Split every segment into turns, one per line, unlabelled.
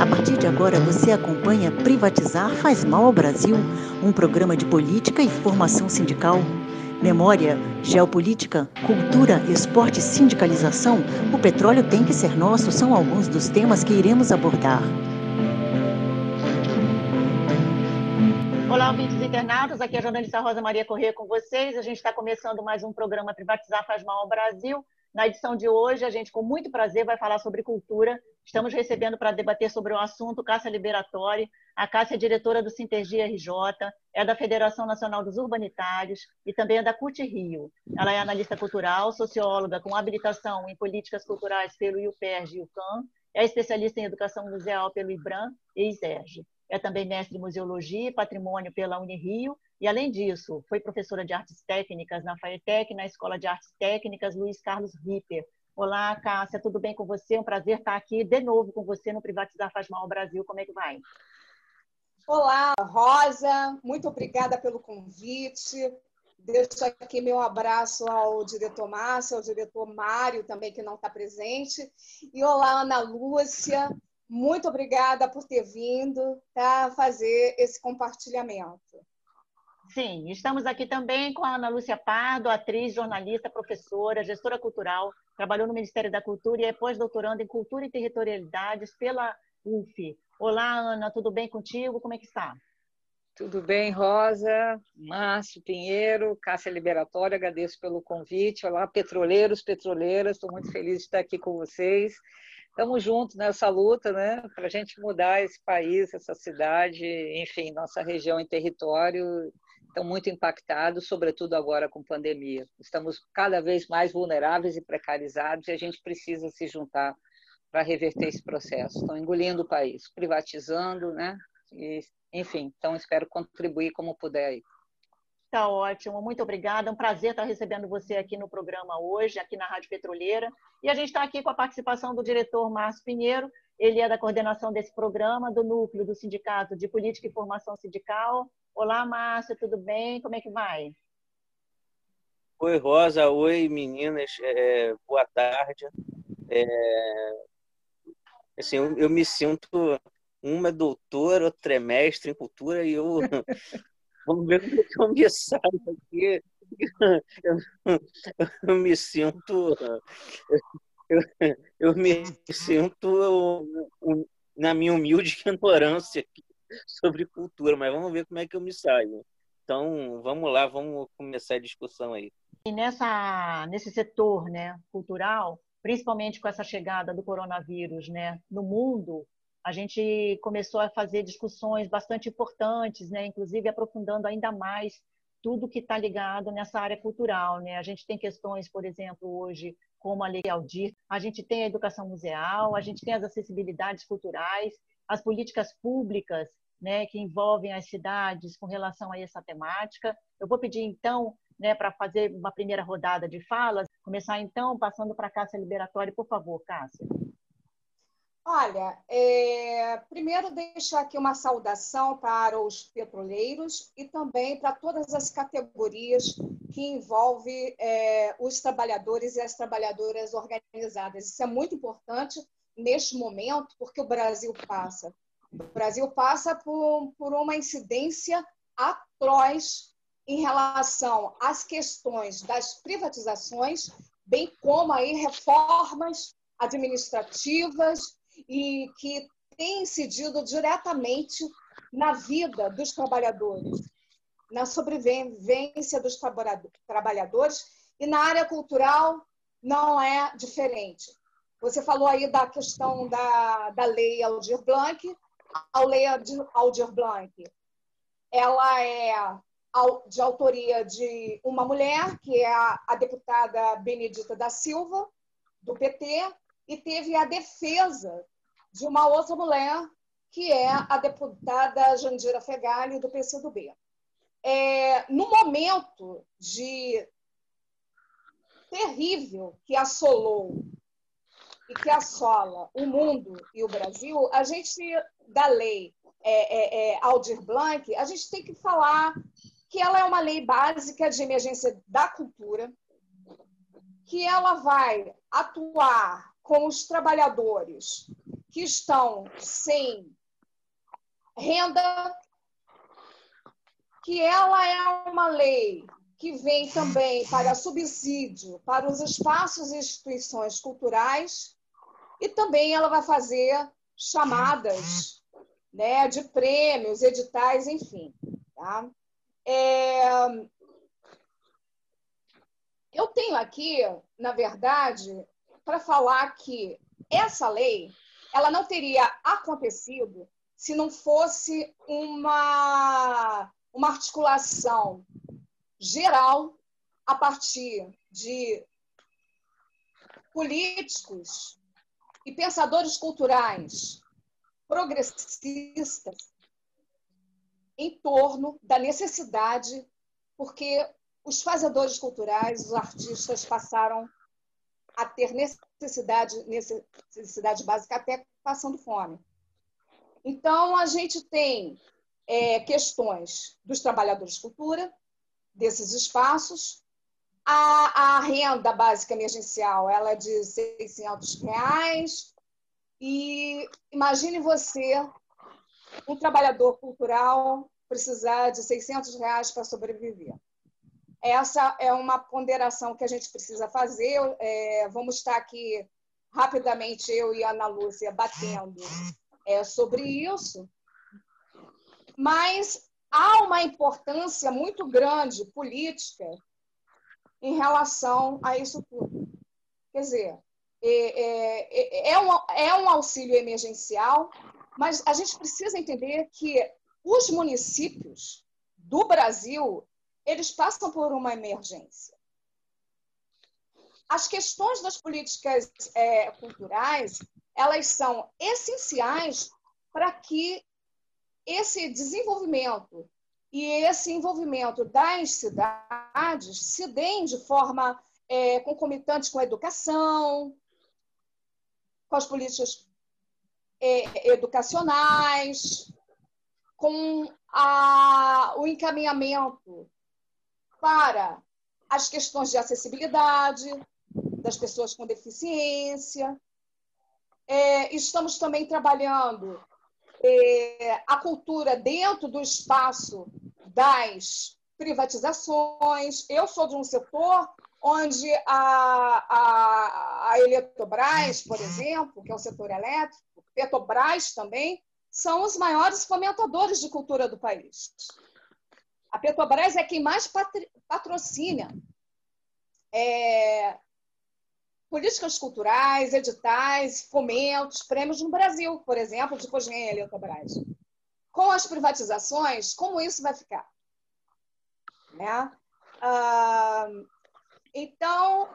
A partir de agora você acompanha Privatizar faz mal ao Brasil, um programa de política e formação sindical. Memória, geopolítica, cultura, esporte e sindicalização, o petróleo tem que ser nosso são alguns dos temas que iremos abordar.
Olá, ouvintes internados. Aqui é a jornalista Rosa Maria Corrêa com vocês. A gente está começando mais um programa Privatizar faz mal ao Brasil. Na edição de hoje, a gente, com muito prazer, vai falar sobre cultura. Estamos recebendo para debater sobre o assunto Cássia Liberatori. A Cássia é diretora do Sintergia RJ, é da Federação Nacional dos Urbanitários e também é da CUT Rio. Ela é analista cultural, socióloga com habilitação em políticas culturais pelo IUPERJ e UCAM, é especialista em educação museal pelo IBRAM e ISERJ. É também mestre em museologia e patrimônio pela Unirio e, além disso, foi professora de artes técnicas na FAETEC, na Escola de Artes Técnicas Luiz Carlos Ripper. Olá, Cássia, tudo bem com você? É um prazer estar aqui de novo com você no Privatizar Faz Mal ao Brasil. Como é que vai?
Olá, Rosa, muito obrigada pelo convite. Deixo aqui meu abraço ao diretor Márcio, ao diretor Mário também, que não está presente. E olá, Ana Lúcia, muito obrigada por ter vindo tá, fazer esse compartilhamento.
Sim, estamos aqui também com a Ana Lúcia Pardo, atriz, jornalista, professora, gestora cultural, trabalhou no Ministério da Cultura e é pós-doutoranda em Cultura e Territorialidades pela UF. Olá, Ana, tudo bem contigo? Como é que está?
Tudo bem, Rosa, Márcio Pinheiro, Cássia Liberatória, agradeço pelo convite. Olá, petroleiros, petroleiras, estou muito feliz de estar aqui com vocês. Estamos juntos nessa luta, né, para a gente mudar esse país, essa cidade, enfim, nossa região e território estão muito impactados, sobretudo agora com pandemia. Estamos cada vez mais vulneráveis e precarizados e a gente precisa se juntar para reverter esse processo. Estão engolindo o país, privatizando, né? E, enfim, então espero contribuir como puder aí.
Tá ótimo, muito obrigada. É um prazer estar recebendo você aqui no programa hoje, aqui na Rádio Petroleira. E a gente está aqui com a participação do diretor Márcio Pinheiro. Ele é da coordenação desse programa, do núcleo do Sindicato de Política e Formação Sindical. Olá, Márcia, tudo bem? Como é que vai?
Oi, Rosa. Oi, meninas. É, boa tarde. É, assim, eu, eu, me sinto uma doutora, outra é mestre em cultura e eu vamos ver como é que eu me saio aqui. Eu, me sinto eu, eu me sinto na minha humilde ignorância sobre cultura, mas vamos ver como é que eu me saio. Então, vamos lá, vamos começar a discussão aí.
E nessa, nesse setor né, cultural, principalmente com essa chegada do coronavírus né, no mundo, a gente começou a fazer discussões bastante importantes, né, inclusive aprofundando ainda mais tudo que está ligado nessa área cultural. Né? A gente tem questões, por exemplo, hoje, como a Lei Aldir, a gente tem a educação museal, a gente tem as acessibilidades culturais, as políticas públicas né, que envolvem as cidades com relação a essa temática. Eu vou pedir, então, né, para fazer uma primeira rodada de falas, começar, então, passando para a Cássia Liberatória, por favor, Cássia.
Olha, é, primeiro deixar aqui uma saudação para os petroleiros e também para todas as categorias que envolvem é, os trabalhadores e as trabalhadoras organizadas. Isso é muito importante neste momento, porque o Brasil passa o Brasil passa por, por uma incidência atroz em relação às questões das privatizações, bem como aí reformas administrativas e que têm incidido diretamente na vida dos trabalhadores, na sobrevivência dos trabalhadores e na área cultural não é diferente. Você falou aí da questão da, da lei Aldir Blanc, a Lei Aldir Blanc, ela é de autoria de uma mulher, que é a deputada Benedita da Silva, do PT, e teve a defesa de uma outra mulher, que é a deputada Jandira Fegali, do PCdoB. É, no momento de terrível que assolou e que assola o mundo e o Brasil, a gente, da lei é, é, é, Aldir Blanc, a gente tem que falar que ela é uma lei básica de emergência da cultura, que ela vai atuar com os trabalhadores que estão sem renda, que ela é uma lei que vem também para subsídio para os espaços e instituições culturais e também ela vai fazer chamadas né, de prêmios, editais, enfim. Tá? É... Eu tenho aqui, na verdade, para falar que essa lei ela não teria acontecido se não fosse uma, uma articulação geral a partir de políticos e pensadores culturais progressistas em torno da necessidade, porque os fazedores culturais, os artistas passaram a ter necessidade, necessidade básica até passando fome. Então, a gente tem é, questões dos trabalhadores de cultura, desses espaços. A, a, renda básica emergencial ela é de 600 reais. E imagine você, um trabalhador cultural, precisar de 600 reais para sobreviver. Essa é uma ponderação que a gente precisa fazer. É, vamos estar aqui rapidamente, eu e a Ana Lúcia, batendo é, sobre isso. Mas há uma importância muito grande política em relação a isso tudo. Quer dizer, é, é, é, um, é um auxílio emergencial, mas a gente precisa entender que os municípios do Brasil eles passam por uma emergência. As questões das políticas é, culturais elas são essenciais para que esse desenvolvimento e esse envolvimento das cidades se deem de forma é, concomitante com a educação, com as políticas é, educacionais, com a, o encaminhamento para as questões de acessibilidade das pessoas com deficiência. É, estamos também trabalhando é, a cultura dentro do espaço das privatizações. Eu sou de um setor onde a, a, a Eletrobras, por exemplo, que é o setor elétrico, Petrobras também, são os maiores fomentadores de cultura do país. A Petrobras é quem mais patrocina é, políticas culturais, editais, fomentos, prêmios no Brasil, por exemplo, depois vem a Eletrobras. Com as privatizações, como isso vai ficar? Né? Ah, então,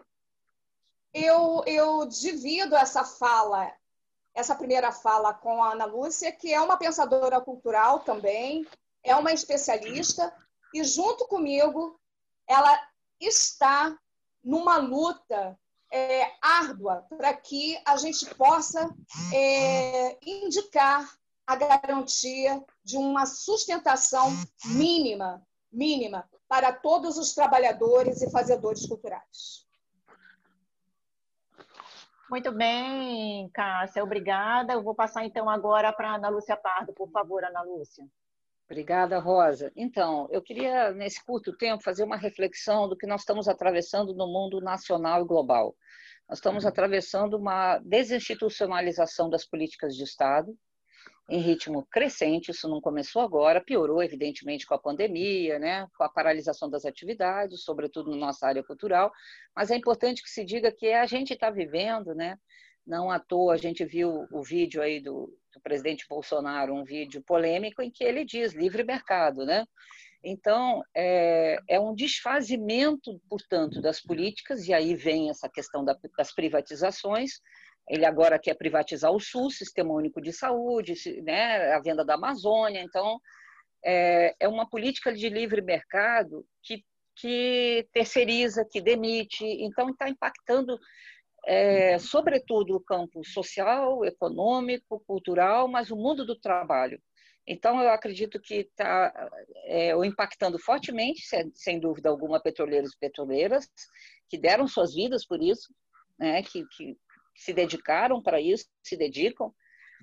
eu, eu divido essa fala, essa primeira fala com a Ana Lúcia, que é uma pensadora cultural também, é uma especialista, e junto comigo, ela está numa luta é, árdua para que a gente possa é, indicar a garantia de uma sustentação mínima, mínima para todos os trabalhadores e fazedores culturais.
Muito bem, Cássia, obrigada. Eu vou passar então agora para a Ana Lúcia Pardo, por favor, Ana Lúcia.
Obrigada, Rosa. Então, eu queria, nesse curto tempo, fazer uma reflexão do que nós estamos atravessando no mundo nacional e global. Nós estamos atravessando uma desinstitucionalização das políticas de Estado, em ritmo crescente, isso não começou agora, piorou, evidentemente, com a pandemia, né, com a paralisação das atividades, sobretudo na nossa área cultural, mas é importante que se diga que a gente está vivendo, né, não à toa a gente viu o vídeo aí do, do presidente Bolsonaro, um vídeo polêmico em que ele diz livre mercado, né? Então, é, é, um desfazimento, portanto, das políticas, e aí vem essa questão da, das privatizações. Ele agora quer privatizar o SUS, Sistema Único de Saúde, né, a venda da Amazônia. Então, é, é uma política de livre mercado que, que terceiriza, que demite. Então, está impactando é, sobretudo o campo social, econômico, cultural, mas o mundo do trabalho. Então, eu acredito que está é, impactando fortemente, sem dúvida alguma, petroleiros e petroleiras, que deram suas vidas por isso, né, que, que se dedicaram para isso, se dedicam,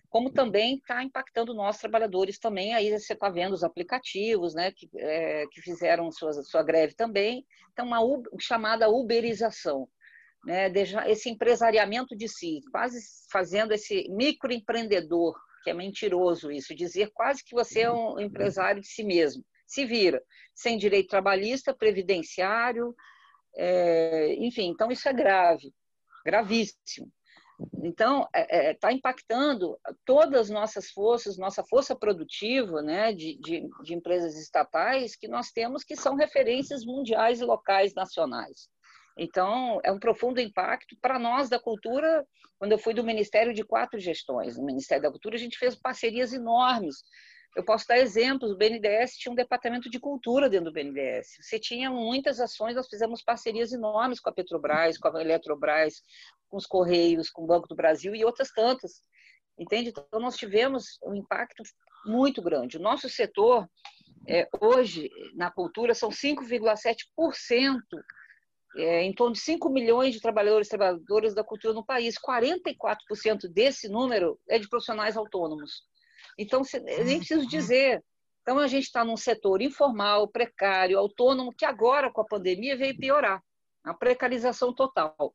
como também está impactando nós trabalhadores também. Aí você está vendo os aplicativos, né, que, é, que fizeram sua, sua greve também. Então, uma chamada uberização, né, esse empresariamento de si, quase fazendo esse microempreendedor, que é mentiroso isso, dizer quase que você é um empresário de si mesmo. Se vira, sem direito trabalhista, previdenciário, é, enfim, então isso é grave, gravíssimo. Então, está é, é, tá impactando todas as nossas forças, nossa força produtiva né, de, de, de, empresas estatais que nós temos que são referências mundiais e locais nacionais. Então, é um profundo impacto para nós da cultura. Quando eu fui do Ministério de quatro gestões, no Ministério da Cultura, a gente fez parcerias enormes eu posso dar exemplos. O BNDES tinha um departamento de cultura dentro do BNDES. Você tinha muitas ações, nós fizemos parcerias enormes com a Petrobras, com a Eletrobras, com os Correios, com o Banco do Brasil e outras tantas. Entende? Então, nós tivemos um impacto muito grande. O nosso setor, é, hoje, na cultura, são 5,7%, é, em torno de 5 milhões de trabalhadores e trabalhadoras da cultura no país. 44% desse número é de profissionais autônomos. Então, nem preciso dizer. Então, a gente está num setor informal, precário, autônomo, que agora, com a pandemia, veio piorar a precarização total.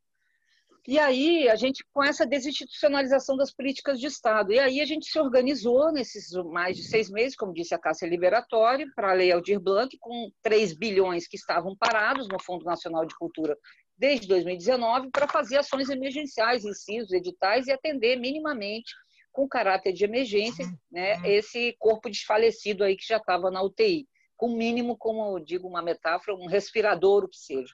E aí, a gente, com essa desinstitucionalização das políticas de Estado, e aí a gente se organizou nesses mais de seis meses, como disse a Cássia Liberatório, para a Lei Aldir Blanc, com 3 bilhões que estavam parados no Fundo Nacional de Cultura desde 2019, para fazer ações emergenciais, incisos, editais e atender minimamente com caráter de emergência, uhum. né, uhum. esse corpo desfalecido aí que já estava na UTI, com mínimo, como eu digo uma metáfora, um respirador, o que seja.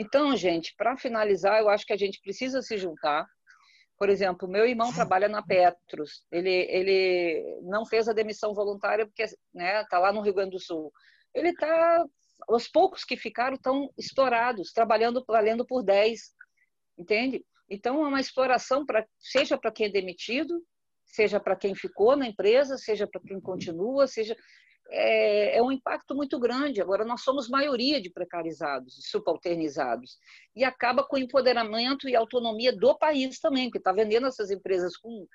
Então, gente, para finalizar, eu acho que a gente precisa se juntar. Por exemplo, meu irmão trabalha na Petros. Ele, ele não fez a demissão voluntária porque está né, tá lá no Rio Grande do Sul. Ele está, os poucos que ficaram estão estourados, trabalhando, valendo por 10, entende? Então, é uma exploração, pra, seja para quem é demitido, seja para quem ficou na empresa, seja para quem continua, seja é, é, um impacto muito grande. Agora, nós somos maioria de precarizados, subalternizados, e acaba com o empoderamento e autonomia do país também, porque está vendendo essas empresas com,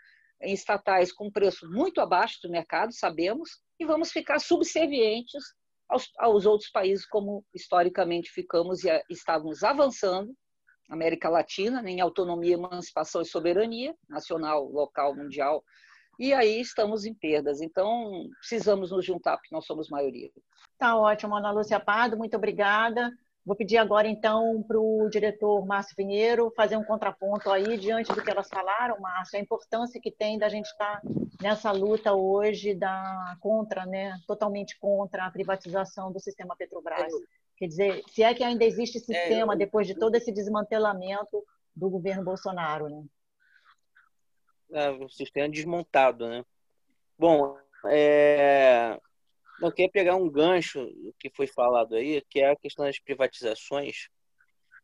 estatais com preço muito abaixo do mercado, sabemos, e vamos ficar subservientes aos, aos outros países, como historicamente ficamos e estávamos avançando, América Latina, em autonomia, emancipação e soberania, nacional, local, mundial. E aí estamos em perdas. Então, precisamos nos juntar, porque nós somos maioria.
Tá ótimo, Ana Lúcia Pardo, muito obrigada. Vou pedir agora, então, para o diretor Márcio Pinheiro fazer um contraponto aí diante do que elas falaram, Márcio, a importância que tem da gente estar nessa luta hoje da contra, né, totalmente contra a privatização do sistema Petrobras. Quer dizer, se é que ainda existe sistema é, eu... depois de todo esse desmantelamento do governo Bolsonaro, né?
O sistema desmontado, né? Bom, é... eu queria pegar um gancho que foi falado aí, que é a questão das privatizações,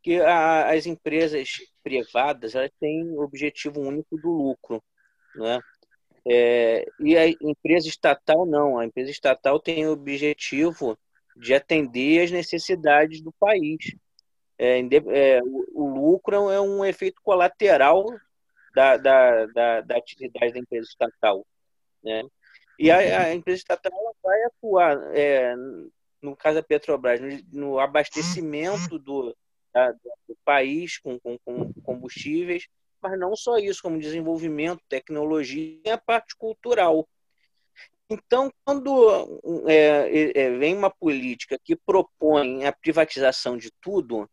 que a, as empresas privadas elas têm o objetivo único do lucro, né? É, e a empresa estatal não, a empresa estatal tem o objetivo de atender as necessidades do país. É, é, o, o, lucro é um efeito colateral da, da, da, da atividade da empresa estatal. Né? E a, a empresa estatal vai atuar, é, no caso da Petrobras, no, no abastecimento do, da, do país com, com, com combustíveis, mas não só isso, como desenvolvimento, tecnologia e a parte cultural. Então, quando é, é, vem uma política que propõe a privatização de tudo,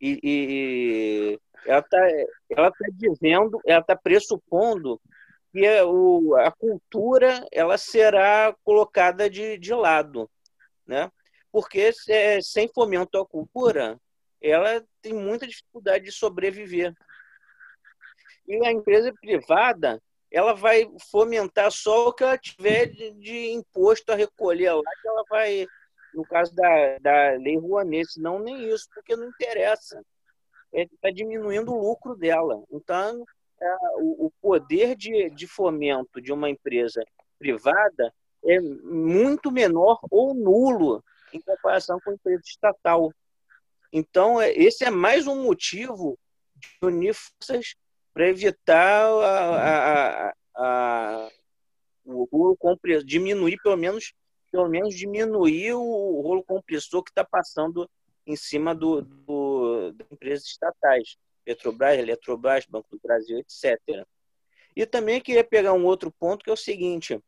e, e ela está ela tá dizendo, ela está pressupondo que a, o, a cultura ela será colocada de, de lado, né? Porque é, sem fomento à cultura, ela tem muita dificuldade de sobreviver. E a empresa privada, ela vai fomentar só o que ela tiver de, de imposto a recolher lá, que ela vai, no caso da, da Lei Rouanet, senão nem isso, porque não interessa. Está diminuindo o lucro dela. Então, é, o, o poder de, de fomento de uma empresa privada é muito menor ou nulo em comparação com a empresa estatal. Então, é, esse é mais um motivo de unir forças para evitar a, a, a, o rolo compressor, diminuir pelo menos, pelo menos diminuir o rolo compressor que está passando em cima do, do, das empresas estatais, Petrobras, Eletrobras, Banco do Brasil, etc. E também queria pegar um outro ponto que é o seguinte: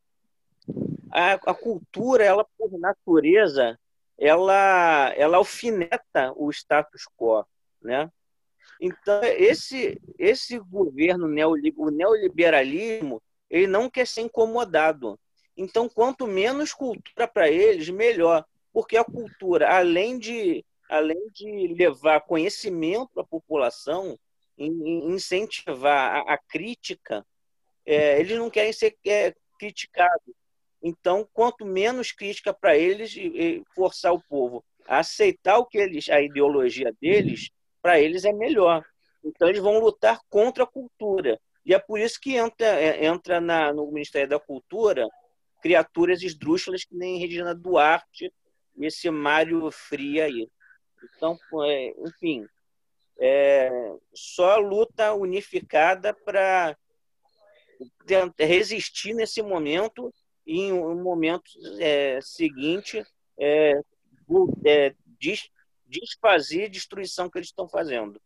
a, a cultura, ela por natureza, ela, ela alfineta o status quo, né? Então, esse, esse governo o neoliberalismo, ele não quer ser incomodado. Então, quanto menos cultura para eles, melhor. Porque a cultura, além de, além de levar conhecimento à população, incentivar a, a crítica, é, eles não querem ser é, criticados. Então, quanto menos crítica para eles, e forçar o povo a aceitar o que eles, a ideologia deles, para eles é melhor. Então, eles vão lutar contra a cultura. E é por isso que entra, é, entra na, no Ministério da Cultura criaturas esdrúxulas que nem Regina Duarte e esse Mário Fria aí. Então, é, enfim, é, só luta unificada para resistir nesse momento e em um momento é, seguinte é, é, desfazer a destruição que eles estão fazendo.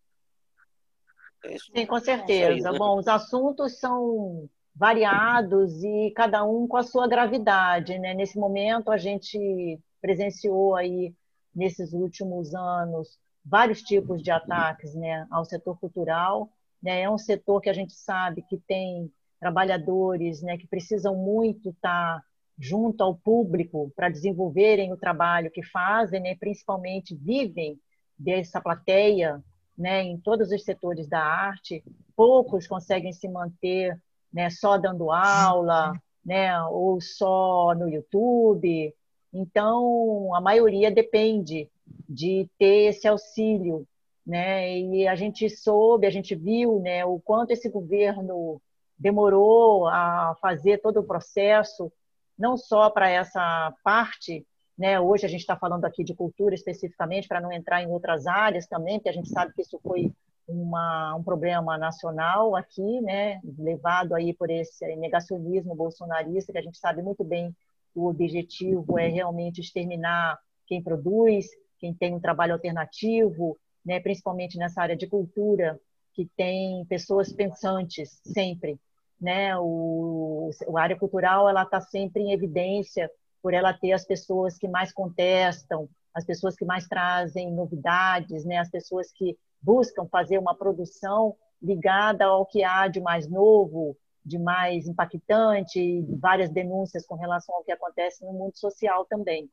É Sim, com certeza. Aí, né? Bom, os assuntos são variados e cada um com a sua gravidade. Né? Nesse momento, a gente presenciou aí, nesses últimos anos, vários tipos de ataques né, ao setor cultural. Né? É um setor que a gente sabe que tem trabalhadores né, que precisam muito estar junto ao público para desenvolverem o trabalho que fazem, né, principalmente vivem dessa plateia né, em todos os setores da arte. Poucos conseguem se manter né, só dando aula, né, ou só no YouTube. Então, a maioria depende de ter esse auxílio, né? E a gente soube, a gente viu, né, o quanto esse governo demorou a fazer todo o processo, não só para essa parte, né? Hoje a gente está falando aqui de cultura especificamente, para não entrar em outras áreas também, porque a gente sabe que isso foi uma, um problema nacional aqui, né? Levado aí por esse negacionismo bolsonarista, que a gente sabe muito bem o objetivo é realmente exterminar quem produz, quem tem um trabalho alternativo, né? Principalmente nessa área de cultura, que tem pessoas pensantes sempre, né? O, a área cultural ela está sempre em evidência por ela ter as pessoas que mais contestam, as pessoas que mais trazem novidades, né? As pessoas que buscam fazer uma produção ligada ao que há de mais novo, de mais impactante, várias denúncias com relação ao que acontece no mundo social também.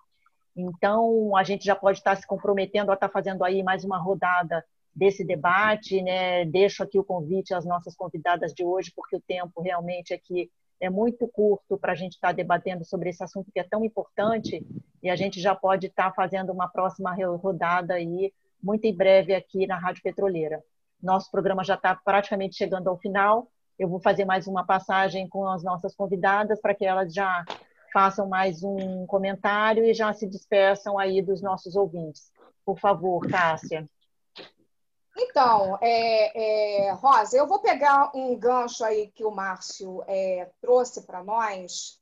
Então, a gente já pode estar se comprometendo a estar fazendo aí mais uma rodada desse debate, né? Deixo aqui o convite às nossas convidadas de hoje, porque o tempo realmente aqui é muito curto para a gente estar debatendo sobre esse assunto que é tão importante e a gente já pode estar fazendo uma próxima rodada aí muito em breve aqui na Rádio Petroleira. Nosso programa já está praticamente chegando ao final. Eu vou fazer mais uma passagem com as nossas convidadas para que elas já façam mais um comentário e já se despeçam aí dos nossos ouvintes. Por favor, Cássia.
Então, é, é, Rosa, eu vou pegar um gancho aí que o Márcio é, trouxe para nós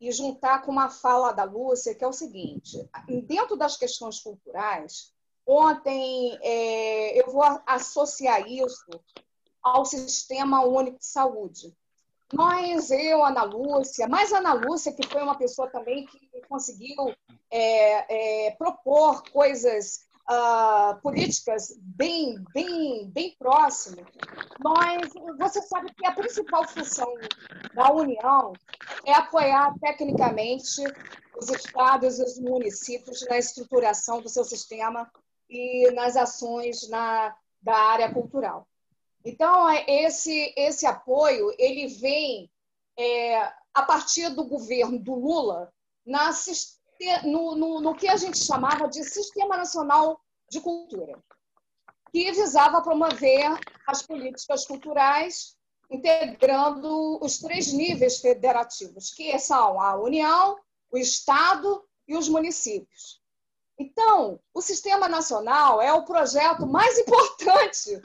e juntar com uma fala da Lúcia, que é o seguinte: dentro das questões culturais, ontem é, eu vou associar isso ao Sistema Único de Saúde. Nós, eu, Ana Lúcia, mais Ana Lúcia, que foi uma pessoa também que conseguiu é, é, propor coisas uh, políticas bem, bem, bem próximas, nós, você sabe que a principal função da União é apoiar tecnicamente os estados e os municípios na estruturação do seu sistema e nas ações na, da área cultural. Então, esse, esse apoio ele vem é, a partir do governo do Lula na, no, no, no que a gente chamava de Sistema Nacional de Cultura, que visava promover as políticas culturais integrando os três níveis federativos, que são a União, o Estado e os municípios. Então, o Sistema Nacional é o projeto mais importante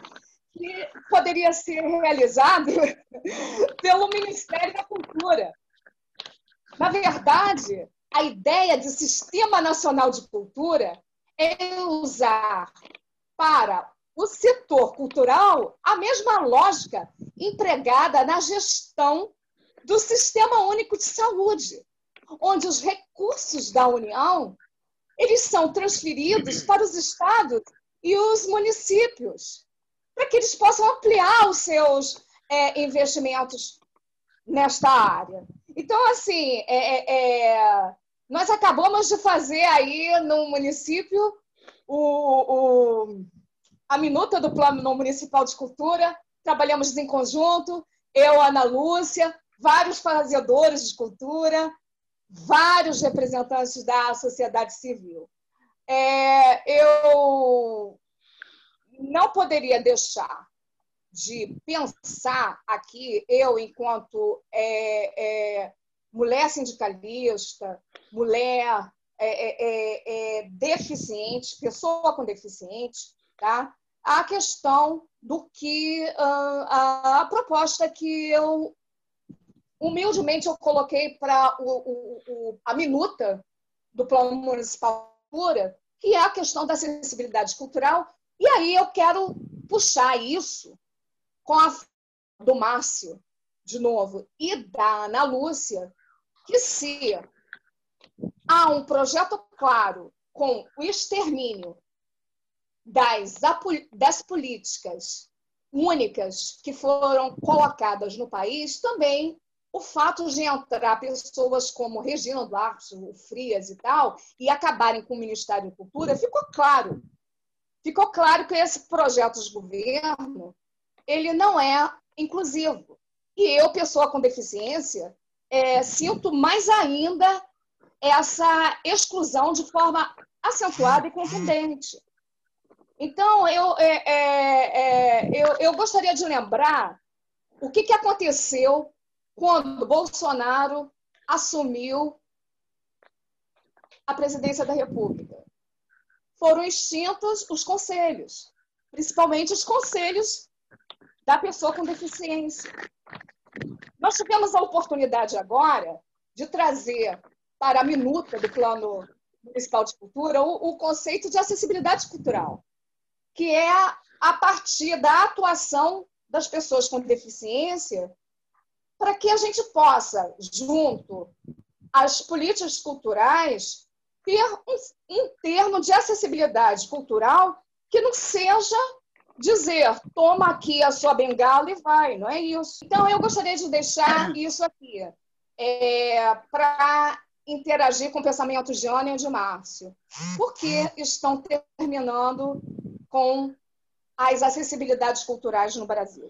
que poderia ser realizado pelo Ministério da Cultura. Na verdade, a ideia de Sistema Nacional de Cultura é usar para o setor cultural a mesma lógica empregada na gestão do Sistema Único de Saúde, onde os recursos da União eles são transferidos para os estados e os municípios, para que eles possam ampliar os seus é, investimentos nesta área. Então, assim, é, é, é nós acabamos de fazer aí no município o, o, a minuta do Plano Municipal de Cultura, trabalhamos em conjunto, eu, Ana Lúcia, vários fazedores de cultura, vários representantes da sociedade civil. É, eu não poderia deixar de pensar aqui, eu, enquanto é, é, mulher sindicalista, mulher é, é, é, deficiente, pessoa com deficiente, tá? a questão do que uh, a, a, proposta que eu humildemente eu coloquei para a minuta do plano municipal que é a questão da acessibilidade cultural. E aí eu quero puxar isso com a do Márcio, de novo, e da Ana Lúcia, que se há um projeto claro com o extermínio das, das políticas únicas que foram colocadas no país, também o fato de entrar pessoas como Regina Duarte, o Frias e tal, e acabarem com o Ministério da Cultura, ficou claro. Ficou claro que esse projeto de governo ele não é inclusivo. E eu, pessoa com deficiência, é, sinto mais ainda essa exclusão de forma acentuada e contundente. Então, eu, é, é, é, eu, eu gostaria de lembrar o que, que aconteceu quando Bolsonaro assumiu a presidência da República. Foram extintos os conselhos, principalmente os conselhos da pessoa com deficiência. Nós tivemos a oportunidade agora de trazer para a minuta do Plano Municipal de Cultura o, o conceito de acessibilidade cultural, que é a partir da atuação das pessoas com deficiência para que a gente possa, junto às políticas culturais, ter um, um termo de acessibilidade cultural que não seja dizer, toma aqui a sua bengala e vai, não é isso. Então, eu gostaria de deixar isso aqui, é, para interagir com o pensamento de Ana e de Márcio. Por que estão terminando com as acessibilidades culturais no Brasil?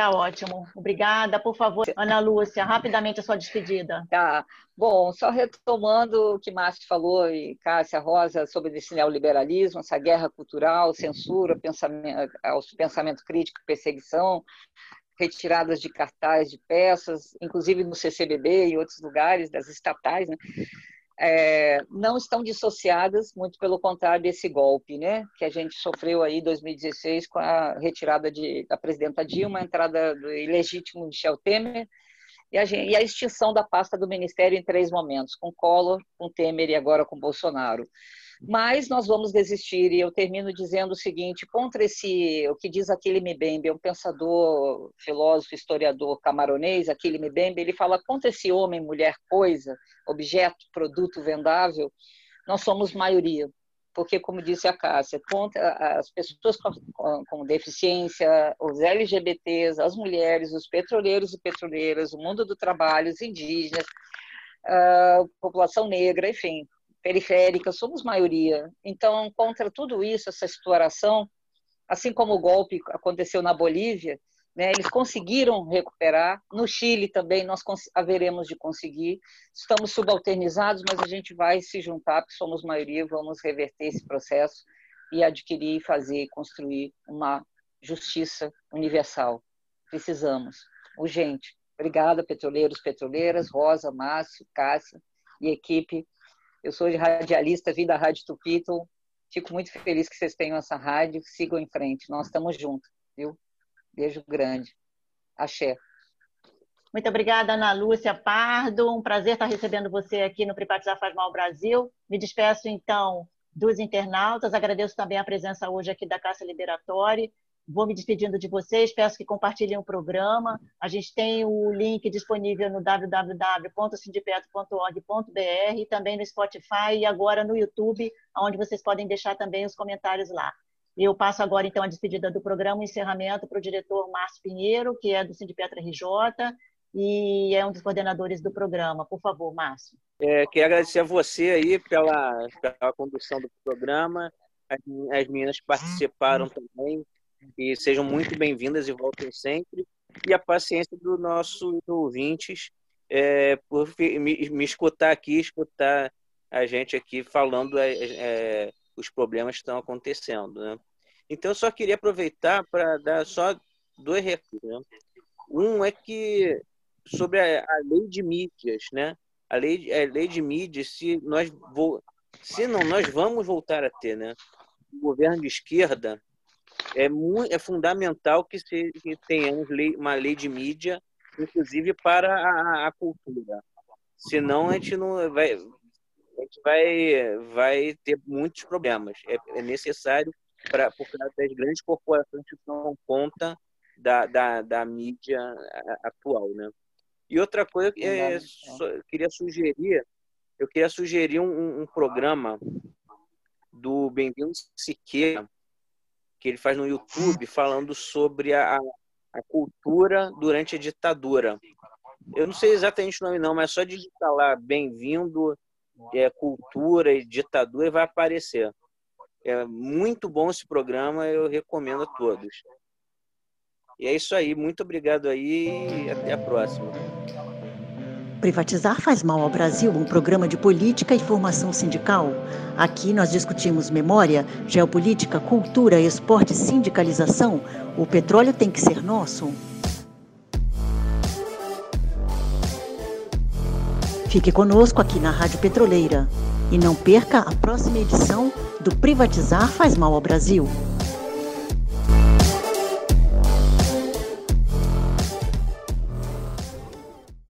Tá ótimo. Obrigada. Por favor, Ana Lúcia, rapidamente a sua despedida.
Tá. Bom, só retomando o que Márcio falou e Cássia Rosa sobre esse neoliberalismo, essa guerra cultural, censura, pensamento, pensamento crítico, perseguição, retiradas de cartaz de peças, inclusive no CCBB e outros lugares das estatais, né? É, não estão dissociadas, muito pelo contrário desse golpe, né, que a gente sofreu aí em 2016 com a retirada de, da presidenta Dilma, a entrada do ilegítimo Michel Temer e a, e a extinção da pasta do Ministério em três momentos, com Collor, com Temer e agora com Bolsonaro mas nós vamos desistir. E eu termino dizendo o seguinte: contra esse, o que diz Aquile Mbembe, um pensador, filósofo, historiador camaronês, Aquile Mbembe, ele fala contra esse homem, mulher, coisa, objeto, produto vendável, nós somos maioria. Porque, como disse a Cássia, contra as pessoas com, com, com deficiência, os LGBTs, as mulheres, os petroleiros e petroleiras, o mundo do trabalho, os indígenas, a população negra, enfim, periférica, somos maioria. Então, contra tudo isso, essa exploração, assim como o golpe aconteceu na Bolívia, né, eles conseguiram recuperar. No Chile também nós haveremos de conseguir. Estamos subalternizados, mas a gente vai se juntar, porque somos maioria, vamos reverter esse processo e adquirir, fazer, construir uma justiça universal. Precisamos, urgente. Obrigada, petroleiros, petroleiras, Rosa, Márcio, Cássia e equipe eu sou radialista, vim da Rádio Tupi, então fico muito feliz que vocês tenham essa rádio. Sigam em frente, nós estamos juntos, viu? Beijo grande. Axé.
Muito obrigada, Ana Lúcia Pardo. Um prazer estar recebendo você aqui no Privatizar Faz Mal Brasil. Me despeço, então, dos internautas. Agradeço também a presença hoje aqui da Cássia Liberatória. Vou me despedindo de vocês, peço que compartilhem o programa. A gente tem o link disponível no www.sindipetro.org.br, também no Spotify e agora no YouTube, onde vocês podem deixar também os comentários lá. Eu passo agora, então, a despedida do programa, o encerramento para o diretor Márcio Pinheiro, que é do Sindipetra RJ, e é um dos coordenadores do programa. Por favor, Márcio.
É, quero agradecer a você aí pela, pela condução do programa. As, as meninas participaram também e sejam muito bem-vindas e voltem sempre. E a paciência dos nossos ouvintes é, por me, me, escutar aqui, escutar a gente aqui falando é, é, os problemas que estão acontecendo. Né? Então, eu só queria aproveitar para dar só dois recursos. Né? Um é que sobre a, a, lei de mídias, né? A lei, a lei de mídias, se nós vou, se não nós vamos voltar a ter, né? O governo de esquerda é muito, é fundamental que, se, que tenhamos lei, uma lei de mídia, inclusive para a, a cultura. Senão a gente não vai, a gente vai, vai ter muitos problemas. É, é necessário para por causa das grandes corporações que dão conta da, da, da mídia atual, né? E outra coisa que é, eu queria sugerir, eu queria sugerir um, um programa do Bem-vindo Siqueira, que ele faz no YouTube, falando sobre a, a cultura durante a ditadura. Eu não sei exatamente o nome não, mas só digitar lá Bem-vindo é, Cultura e Ditadura vai aparecer. É muito bom esse programa, eu recomendo a todos. E é isso aí, muito obrigado aí e até a próxima.
Privatizar faz mal ao Brasil, um programa de política e formação sindical. Aqui nós discutimos memória, geopolítica, cultura, esporte, sindicalização. O petróleo tem que ser nosso. Fique conosco aqui na Rádio Petroleira e não perca a próxima edição do Privatizar faz mal ao Brasil.